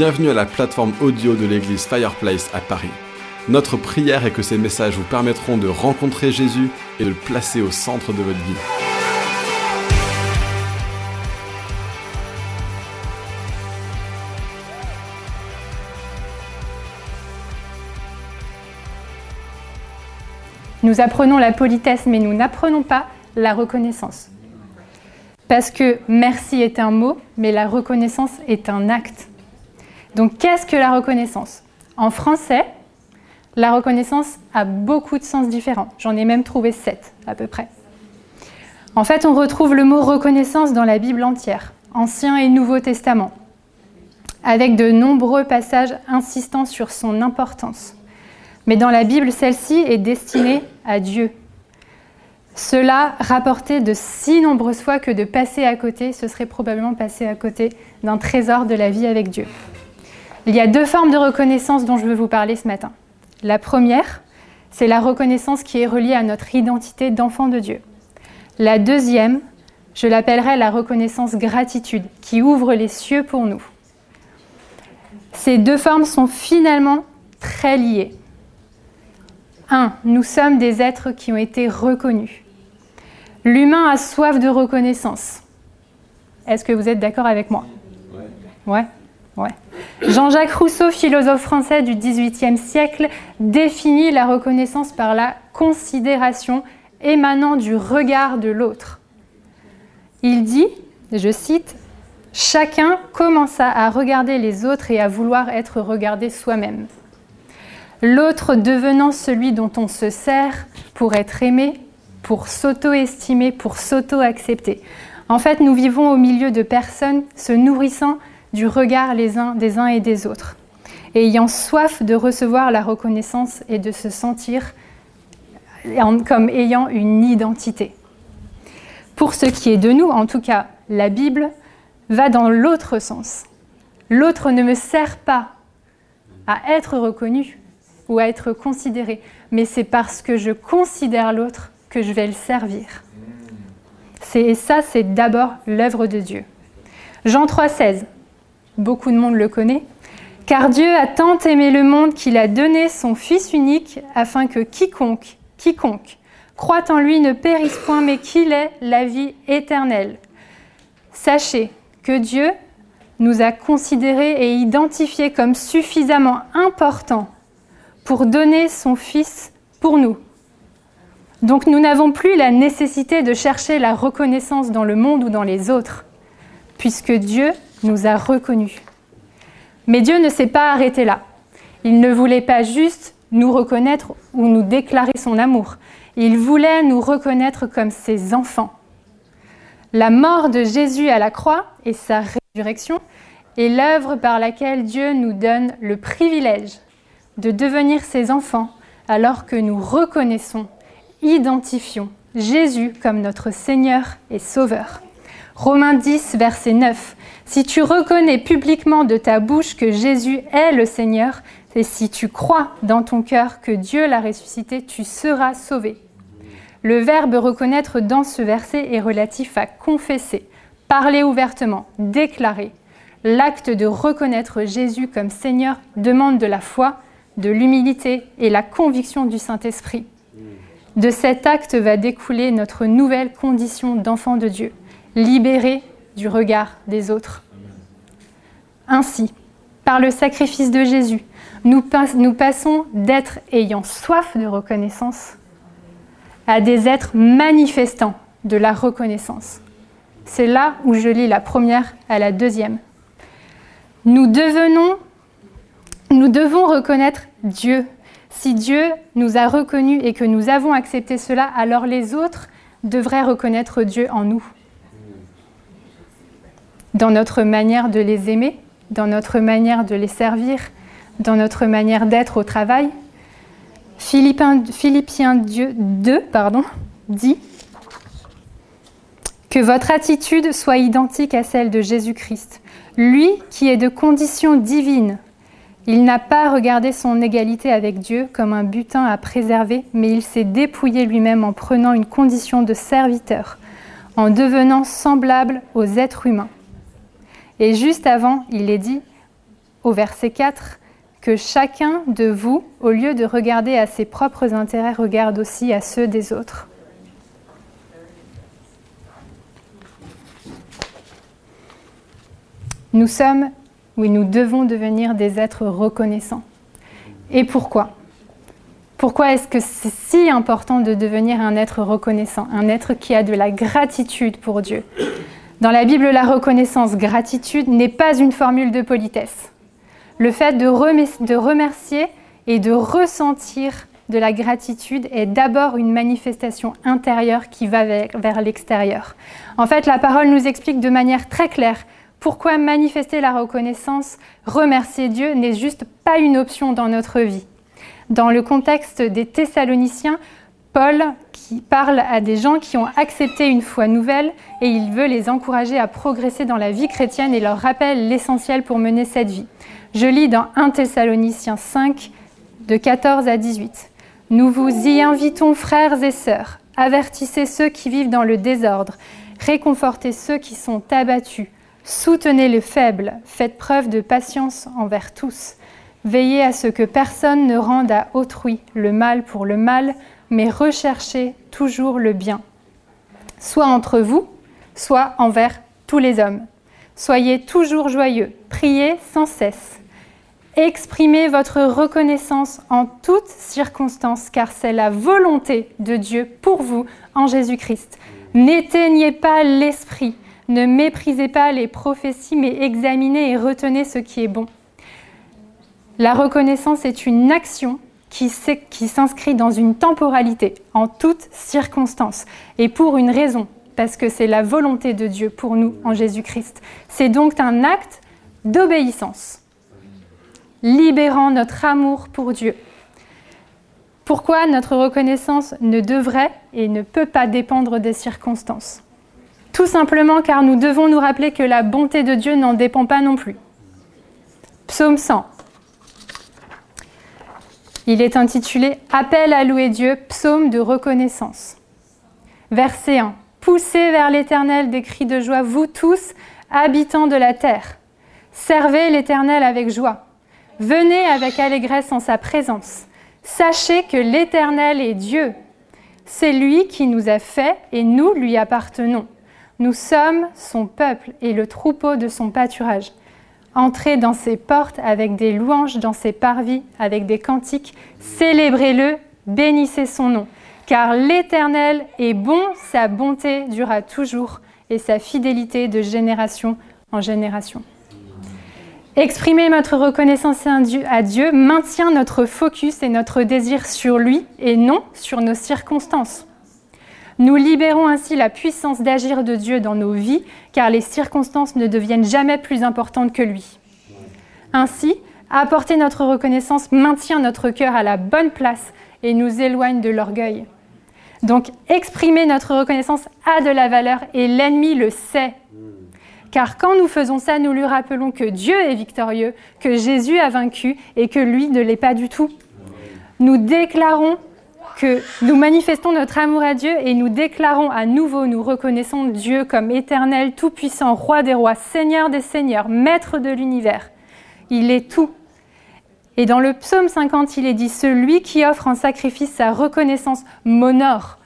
Bienvenue à la plateforme audio de l'église Fireplace à Paris. Notre prière est que ces messages vous permettront de rencontrer Jésus et de le placer au centre de votre vie. Nous apprenons la politesse, mais nous n'apprenons pas la reconnaissance. Parce que merci est un mot, mais la reconnaissance est un acte. Donc qu'est-ce que la reconnaissance? En français, la reconnaissance a beaucoup de sens différents. J'en ai même trouvé sept à peu près. En fait, on retrouve le mot reconnaissance dans la Bible entière, Ancien et Nouveau Testament, avec de nombreux passages insistant sur son importance. Mais dans la Bible, celle-ci est destinée à Dieu. Cela rapporté de si nombreuses fois que de passer à côté, ce serait probablement passer à côté d'un trésor de la vie avec Dieu. Il y a deux formes de reconnaissance dont je veux vous parler ce matin. La première, c'est la reconnaissance qui est reliée à notre identité d'enfant de Dieu. La deuxième, je l'appellerai la reconnaissance gratitude, qui ouvre les cieux pour nous. Ces deux formes sont finalement très liées. 1. Nous sommes des êtres qui ont été reconnus. L'humain a soif de reconnaissance. Est-ce que vous êtes d'accord avec moi? Ouais. Ouais. Jean-Jacques Rousseau, philosophe français du XVIIIe siècle, définit la reconnaissance par la considération émanant du regard de l'autre. Il dit, je cite, Chacun commença à regarder les autres et à vouloir être regardé soi-même. L'autre devenant celui dont on se sert pour être aimé, pour s'auto-estimer, pour s'auto-accepter. En fait, nous vivons au milieu de personnes se nourrissant du regard les uns des uns et des autres, ayant soif de recevoir la reconnaissance et de se sentir comme ayant une identité. Pour ce qui est de nous, en tout cas, la Bible va dans l'autre sens. L'autre ne me sert pas à être reconnu ou à être considéré, mais c'est parce que je considère l'autre que je vais le servir. Et ça, c'est d'abord l'œuvre de Dieu. Jean 3,16 beaucoup de monde le connaît, car Dieu a tant aimé le monde qu'il a donné son Fils unique afin que quiconque, quiconque, croit en lui ne périsse point, mais qu'il ait la vie éternelle. Sachez que Dieu nous a considérés et identifiés comme suffisamment importants pour donner son Fils pour nous. Donc nous n'avons plus la nécessité de chercher la reconnaissance dans le monde ou dans les autres, puisque Dieu nous a reconnus. Mais Dieu ne s'est pas arrêté là. Il ne voulait pas juste nous reconnaître ou nous déclarer son amour. Il voulait nous reconnaître comme ses enfants. La mort de Jésus à la croix et sa résurrection est l'œuvre par laquelle Dieu nous donne le privilège de devenir ses enfants alors que nous reconnaissons, identifions Jésus comme notre Seigneur et Sauveur. Romains 10, verset 9. Si tu reconnais publiquement de ta bouche que Jésus est le Seigneur, et si tu crois dans ton cœur que Dieu l'a ressuscité, tu seras sauvé. Le verbe reconnaître dans ce verset est relatif à confesser, parler ouvertement, déclarer. L'acte de reconnaître Jésus comme Seigneur demande de la foi, de l'humilité et la conviction du Saint-Esprit. De cet acte va découler notre nouvelle condition d'enfant de Dieu libérés du regard des autres. Ainsi, par le sacrifice de Jésus, nous, passons d'êtres ayant soif de reconnaissance à des êtres manifestants de la reconnaissance. C'est là où je lis la première à la deuxième. Nous devenons, nous devons reconnaître Dieu. Si Dieu nous a reconnus et que nous avons accepté cela, alors les autres devraient reconnaître Dieu en nous dans notre manière de les aimer, dans notre manière de les servir, dans notre manière d'être au travail. Philippiens, Philippiens 2 pardon, dit que votre attitude soit identique à celle de Jésus-Christ, lui qui est de condition divine. Il n'a pas regardé son égalité avec Dieu comme un butin à préserver, mais il s'est dépouillé lui-même en prenant une condition de serviteur, en devenant semblable aux êtres humains. Et juste avant, il est dit au verset 4 que chacun de vous, au lieu de regarder à ses propres intérêts, regarde aussi à ceux des autres. Nous sommes, oui, nous devons devenir des êtres reconnaissants. Et pourquoi? Pourquoi est-ce que c'est si important de devenir un être reconnaissant, un être qui a de la gratitude pour Dieu? Dans la Bible, la reconnaissance, gratitude, n'est pas une formule de politesse. Le fait de, remercier et de ressentir de la gratitude est d'abord une manifestation intérieure qui va vers l'extérieur. En fait, la parole nous explique de manière très claire pourquoi manifester la reconnaissance, remercier Dieu n'est juste pas une option dans notre vie. Dans le contexte des Thessaloniciens, Paul qui parle à des gens qui ont accepté une foi nouvelle et il veut les encourager à progresser dans la vie chrétienne et leur rappelle l'essentiel pour mener cette vie. Je lis dans 1 Thessaloniciens 5 de 14 à 18. Nous vous y invitons frères et sœurs, avertissez ceux qui vivent dans le désordre, réconfortez ceux qui sont abattus, Soutenez les faibles, faites preuve de patience envers tous. Veillez à ce que personne ne rende à autrui le mal pour le mal, mais recherchez toujours le bien, soit entre vous, soit envers tous les hommes. Soyez toujours joyeux, priez sans cesse. Exprimez votre reconnaissance en toutes circonstances, car c'est la volonté de Dieu pour vous en Jésus-Christ. N'éteignez pas l'esprit ne méprisez pas les prophéties, mais examinez et retenez ce qui est bon. La reconnaissance est une action qui, s'inscrit dans une temporalité, en toutes circonstances, et pour une raison, parce que c'est la volonté de Dieu pour nous en Jésus-Christ. C'est donc un acte d'obéissance, libérant notre amour pour Dieu. Pourquoi notre reconnaissance ne devrait et ne peut pas dépendre des circonstances? Tout simplement car nous devons nous rappeler que la bonté de Dieu n'en dépend pas non plus. Psaume 100. Il est intitulé Appel à louer Dieu, psaume de reconnaissance. Verset 1. Poussez vers l'Éternel des cris de joie, vous tous, habitants de la terre. Servez l'Éternel avec joie. Venez avec allégresse en sa présence. Sachez que l'Éternel est Dieu. C'est lui qui nous a fait et nous lui appartenons. Nous sommes son peuple et le troupeau de son pâturage. Entrez dans ses portes avec des louanges, dans ses parvis avec des cantiques. Célébrez-le, bénissez son nom. Car l'Éternel est bon, sa bonté durera toujours et sa fidélité de génération en génération. Exprimer notre reconnaissance à Dieu maintient notre focus et notre désir sur lui et non sur nos circonstances. Nous libérons ainsi la puissance d'agir de Dieu dans nos vies, car les circonstances ne deviennent jamais plus importantes que lui. Ainsi, apporter notre reconnaissance maintient notre cœur à la bonne place et nous éloigne de l'orgueil. Donc, exprimer notre reconnaissance a de la valeur et l'ennemi le sait. Car quand nous faisons ça, nous lui rappelons que Dieu est victorieux, que Jésus a vaincu et que lui ne l'est pas du tout. Nous déclarons que nous manifestons notre amour à Dieu et nous déclarons à nouveau, nous reconnaissons Dieu comme éternel, tout-puissant, roi des rois, seigneur des seigneurs, maître de l'univers. Il est tout. Et dans le psaume 50, il est dit, celui qui offre en sacrifice sa reconnaissance m'honore.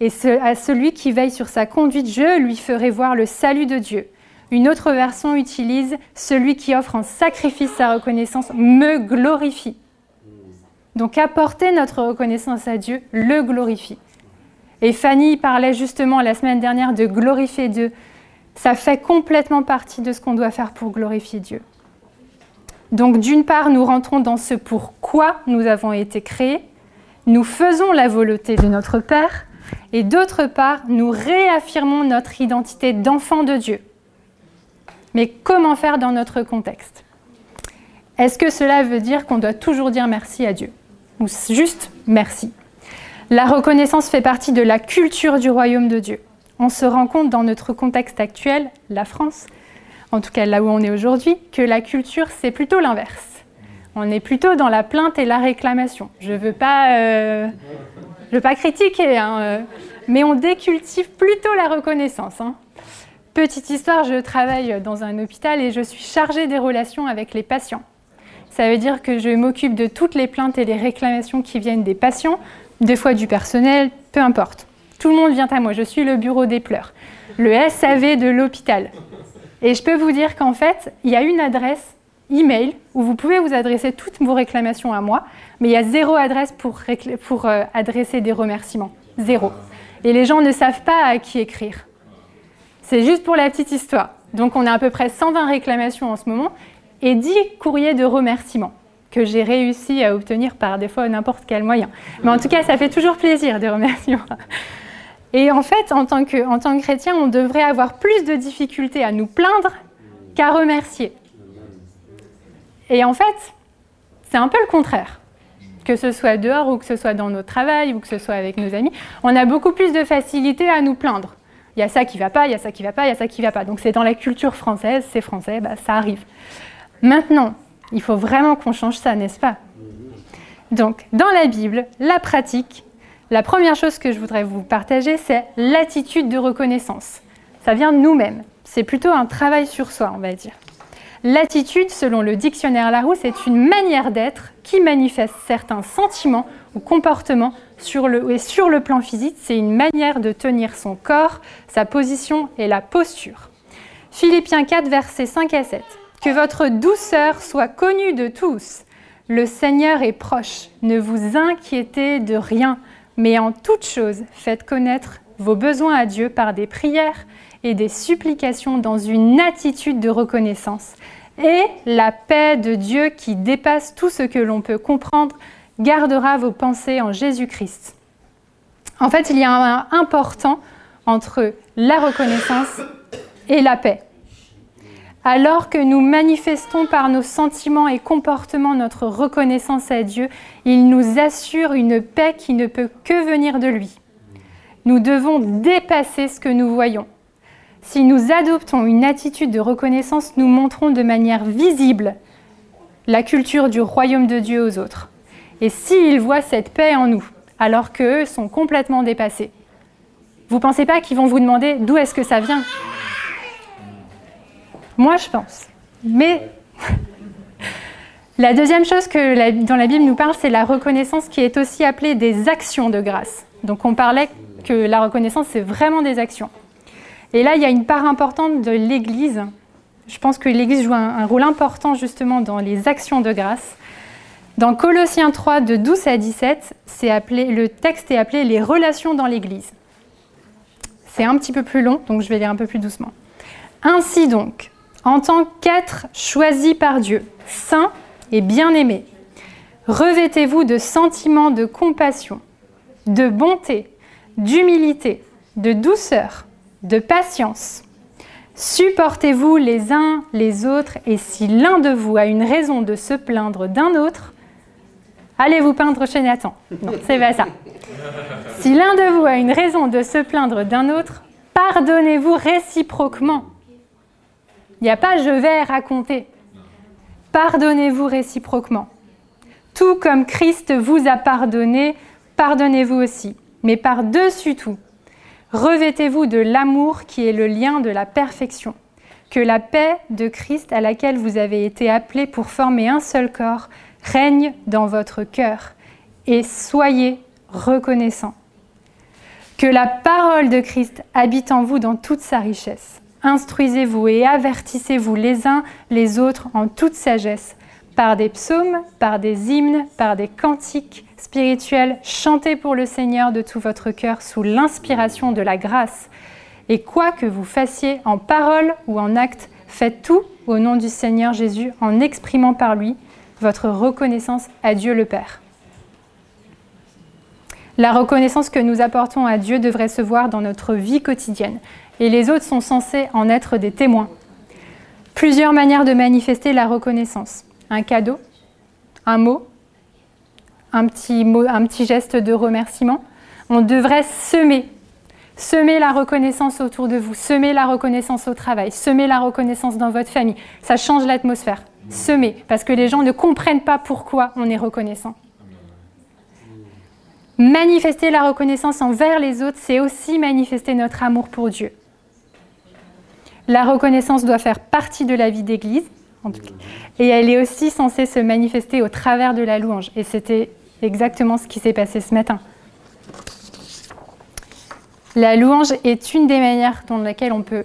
Et à celui qui veille sur sa conduite, je lui ferai voir le salut de Dieu. Une autre version utilise celui qui offre en sacrifice sa reconnaissance me glorifie. Donc apporter notre reconnaissance à Dieu le glorifie. Et Fanny parlait justement la semaine dernière de glorifier Dieu. Ça fait complètement partie de ce qu'on doit faire pour glorifier Dieu. Donc d'une part, nous rentrons dans ce pourquoi nous avons été créés, nous faisons la volonté de notre Père, et d'autre part, nous réaffirmons notre identité d'enfant de Dieu. Mais comment faire dans notre contexte? Est-ce que cela veut dire qu'on doit toujours dire merci à Dieu? Ou juste merci. La reconnaissance fait partie de la culture du royaume de Dieu. On se rend compte dans notre contexte actuel, la France, en tout cas là où on est aujourd'hui, que la culture, c'est plutôt l'inverse. On est plutôt dans la plainte et la réclamation. Je ne veux, pas, euh, pas critiquer, hein, euh, mais on décultive plutôt la reconnaissance. Hein. Petite histoire, je travaille dans un hôpital et je suis chargée des relations avec les patients Ça veut dire que je m'occupe de toutes les plaintes et les réclamations qui viennent des patients, des fois du personnel, peu importe. Tout le monde vient à moi, je suis le bureau des pleurs, le SAV de l'hôpital. Et je peux vous dire qu'en fait, il y a une adresse email où vous pouvez vous adresser toutes vos réclamations à moi, mais il y a zéro adresse pour, pour euh, adresser des remerciements. Zéro. Et les gens ne savent pas à qui écrire. C'est juste pour la petite histoire. Donc on a à peu près 120 réclamations en ce moment et 10 courriers de remerciements que j'ai réussi à obtenir par des fois n'importe quel moyen. Mais en tout cas, ça fait toujours plaisir des remerciements. Et en fait, en tant que, en tant que chrétien, on devrait avoir plus de difficultés à nous plaindre qu'à remercier. Et en fait, c'est un peu le contraire. Que ce soit dehors ou que ce soit dans notre travail ou que ce soit avec nos amis, on a beaucoup plus de facilité à nous plaindre. Il y a ça qui va pas, il y a ça qui va pas, il y a ça qui va pas. Donc c'est dans la culture française, c'est français, bah, ça arrive. Maintenant, il faut vraiment qu'on change ça, n'est-ce pas Donc, dans la Bible, la pratique, la première chose que je voudrais vous partager, c'est l'attitude de reconnaissance. Ça vient de nous-mêmes. C'est plutôt un travail sur soi, on va dire. L'attitude, selon le dictionnaire Larousse, est une manière d'être qui manifeste certains sentiments ou comportements sur le, et sur le plan physique, c'est une manière de tenir son corps, sa position et la posture. Philippiens 4, versets 5 à 7. Que votre douceur soit connue de tous. Le Seigneur est proche. Ne vous inquiétez de rien, mais en toute chose, faites connaître vos besoins à Dieu par des prières et des supplications dans une attitude de reconnaissance. Et la paix de Dieu qui dépasse tout ce que l'on peut comprendre gardera vos pensées en Jésus-Christ. En fait, il y a un important entre la reconnaissance et la paix. Alors que nous manifestons par nos sentiments et comportements notre reconnaissance à Dieu, il nous assure une paix qui ne peut que venir de lui. Nous devons dépasser ce que nous voyons. Si nous adoptons une attitude de reconnaissance, nous montrons de manière visible la culture du royaume de Dieu aux autres. Et s'ils voient cette paix en nous, alors qu'eux sont complètement dépassés, vous ne pensez pas qu'ils vont vous demander d'où est-ce que ça vient? Moi, je pense. Mais la deuxième chose que dans la Bible nous parle, c'est la reconnaissance qui est aussi appelée des actions de grâce. Donc on parlait que la reconnaissance, c'est vraiment des actions. Et là, il y a une part importante de l'Église. Je pense que l'Église joue un, rôle important justement dans les actions de grâce. Dans Colossiens 3, de 12 à 17, appelé, le texte est appelé Les relations dans l'Église. C'est un petit peu plus long, donc je vais lire un peu plus doucement. Ainsi donc, en tant qu'être choisi par Dieu, saint et bien-aimé, revêtez-vous de sentiments de compassion, de bonté, d'humilité, de douceur, de patience. Supportez-vous les uns les autres, et si l'un de vous a une raison de se plaindre d'un autre, allez vous peindre chez Nathan. C'est pas ça. Si l'un de vous a une raison de se plaindre d'un autre, pardonnez-vous réciproquement. Il n'y a pas je vais raconter. Pardonnez-vous réciproquement. Tout comme Christ vous a pardonné, pardonnez-vous aussi. Mais par-dessus tout, Revêtez-vous de l'amour qui est le lien de la perfection. Que la paix de Christ à laquelle vous avez été appelés pour former un seul corps règne dans votre cœur et soyez reconnaissants. Que la parole de Christ habite en vous dans toute sa richesse. Instruisez-vous et avertissez-vous les uns les autres en toute sagesse, par des psaumes, par des hymnes, par des cantiques spirituel, chantez pour le Seigneur de tout votre cœur sous l'inspiration de la grâce. Et quoi que vous fassiez en parole ou en acte, faites tout au nom du Seigneur Jésus en exprimant par lui votre reconnaissance à Dieu le Père. La reconnaissance que nous apportons à Dieu devrait se voir dans notre vie quotidienne et les autres sont censés en être des témoins. Plusieurs manières de manifester la reconnaissance. Un cadeau, un mot, un petit, geste de remerciement. On devrait semer, semer la reconnaissance autour de vous, semer la reconnaissance au travail, semer la reconnaissance dans votre famille. Ça change l'atmosphère. Semer, parce que les gens ne comprennent pas pourquoi on est reconnaissant. Manifester la reconnaissance envers les autres, c'est aussi manifester notre amour pour Dieu. La reconnaissance doit faire partie de la vie d'Église. Et elle est aussi censée se manifester au travers de la louange. Et c'était exactement ce qui s'est passé ce matin. La louange est une des manières dans laquelle on peut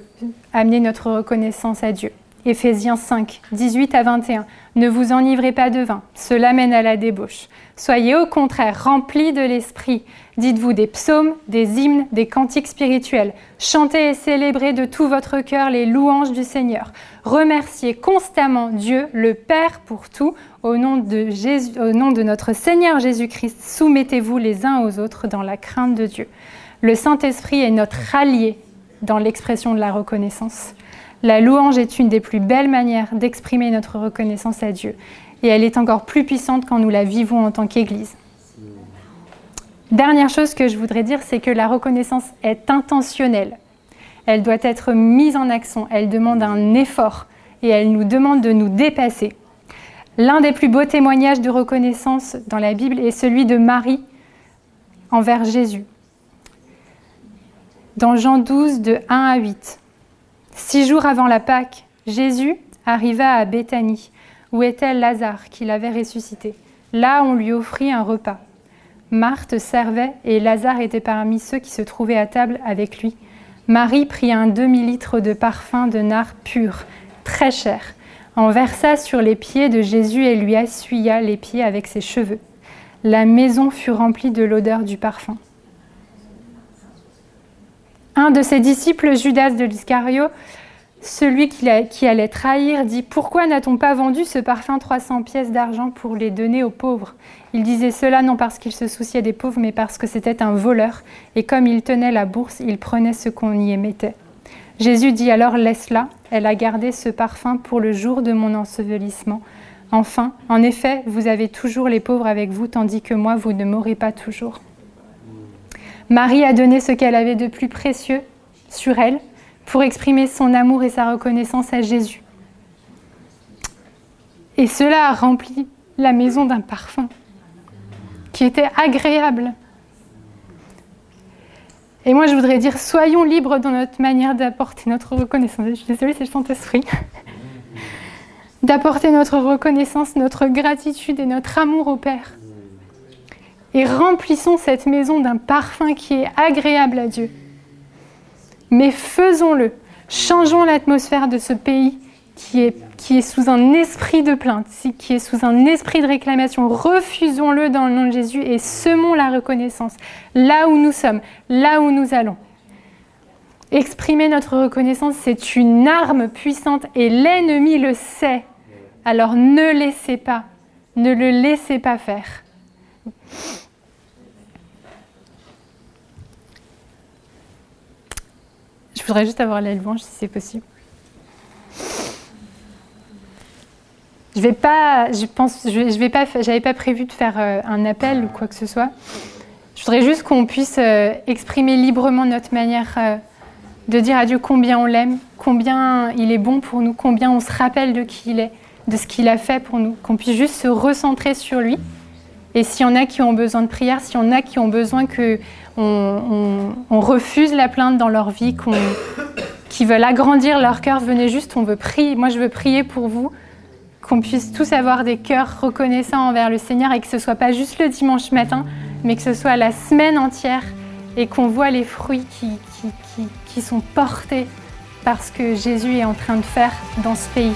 amener notre reconnaissance à Dieu. Éphésiens 5, 18 à 21. Ne vous enivrez pas de vin, cela mène à la débauche. Soyez au contraire remplis de l'esprit. Dites-vous des psaumes, des hymnes, des cantiques spirituels. Chantez et célébrez de tout votre cœur les louanges du Seigneur. Remerciez constamment Dieu, le Père, pour tout. Au nom de, au nom de notre Seigneur Jésus-Christ, soumettez-vous les uns aux autres dans la crainte de Dieu. Le Saint-Esprit est notre allié dans l'expression de la reconnaissance. La louange est une des plus belles manières d'exprimer notre reconnaissance à Dieu. Et elle est encore plus puissante quand nous la vivons en tant qu'Église. Dernière chose que je voudrais dire, c'est que la reconnaissance est intentionnelle. Elle doit être mise en action, elle demande un effort et elle nous demande de nous dépasser. L'un des plus beaux témoignages de reconnaissance dans la Bible est celui de Marie envers Jésus. Dans Jean 12, de 1 à 8. Six jours avant la Pâque, Jésus arriva à Béthanie, où était Lazare, qu'il avait ressuscité. Là, on lui offrit un repas. Marthe servait et Lazare était parmi ceux qui se trouvaient à table avec lui. Marie prit un demi-litre de parfum de nard pur, très cher, en versa sur les pieds de Jésus et lui essuya les pieds avec ses cheveux. La maison fut remplie de l'odeur du parfum. Un de ses disciples, Judas de l'Iscario, celui qui allait trahir, dit Pourquoi n'a-t-on pas vendu ce parfum 300 pièces d'argent pour les donner aux pauvres? Il disait cela non parce qu'il se souciait des pauvres, mais parce que c'était un voleur, et comme il tenait la bourse, il prenait ce qu'on y émettait. Jésus dit alors Laisse-la, elle a gardé ce parfum pour le jour de mon ensevelissement. Enfin, en effet, vous avez toujours les pauvres avec vous, tandis que moi, vous ne m'aurez pas toujours. Marie a donné ce qu'elle avait de plus précieux sur elle pour exprimer son amour et sa reconnaissance à Jésus. Et cela a rempli la maison d'un parfum qui était agréable. Et moi, je voudrais dire, soyons libres dans notre manière d'apporter notre reconnaissance. Je suis désolée, c'est le Saint-Esprit. d'apporter notre reconnaissance, notre gratitude et notre amour au Père et remplissons cette maison d'un parfum qui est agréable à Dieu. Mais faisons-le, changeons l'atmosphère de ce pays qui est, qui est sous un esprit de plainte, qui est sous un esprit de réclamation. Refusons-le dans le nom de Jésus et semons la reconnaissance là où nous sommes, là où nous allons. Exprimer notre reconnaissance, c'est une arme puissante et l'ennemi le sait. Alors ne laissez pas, ne le laissez pas faire. Voudrais juste avoir la louange si c'est possible. Je vais pas, je pense, je vais pas, j'avais pas prévu de faire euh, un appel ou quoi que ce soit. Je voudrais juste qu'on puisse euh, exprimer librement notre manière euh, de dire à Dieu combien on l'aime, combien il est bon pour nous, combien on se rappelle de qui il est, de ce qu'il a fait pour nous, qu'on puisse juste se recentrer sur lui. Et s'il y en a qui ont besoin de prière, s'il y en a qui ont besoin que on, refuse la plainte dans leur vie, qui veulent agrandir leur cœur, venez juste, on veut prier. Moi, je veux prier pour vous, qu'on puisse tous avoir des cœurs reconnaissants envers le Seigneur et que ce soit pas juste le dimanche matin, mais que ce soit la semaine entière et qu'on voit les fruits qui sont portés par ce que Jésus est en train de faire dans ce pays.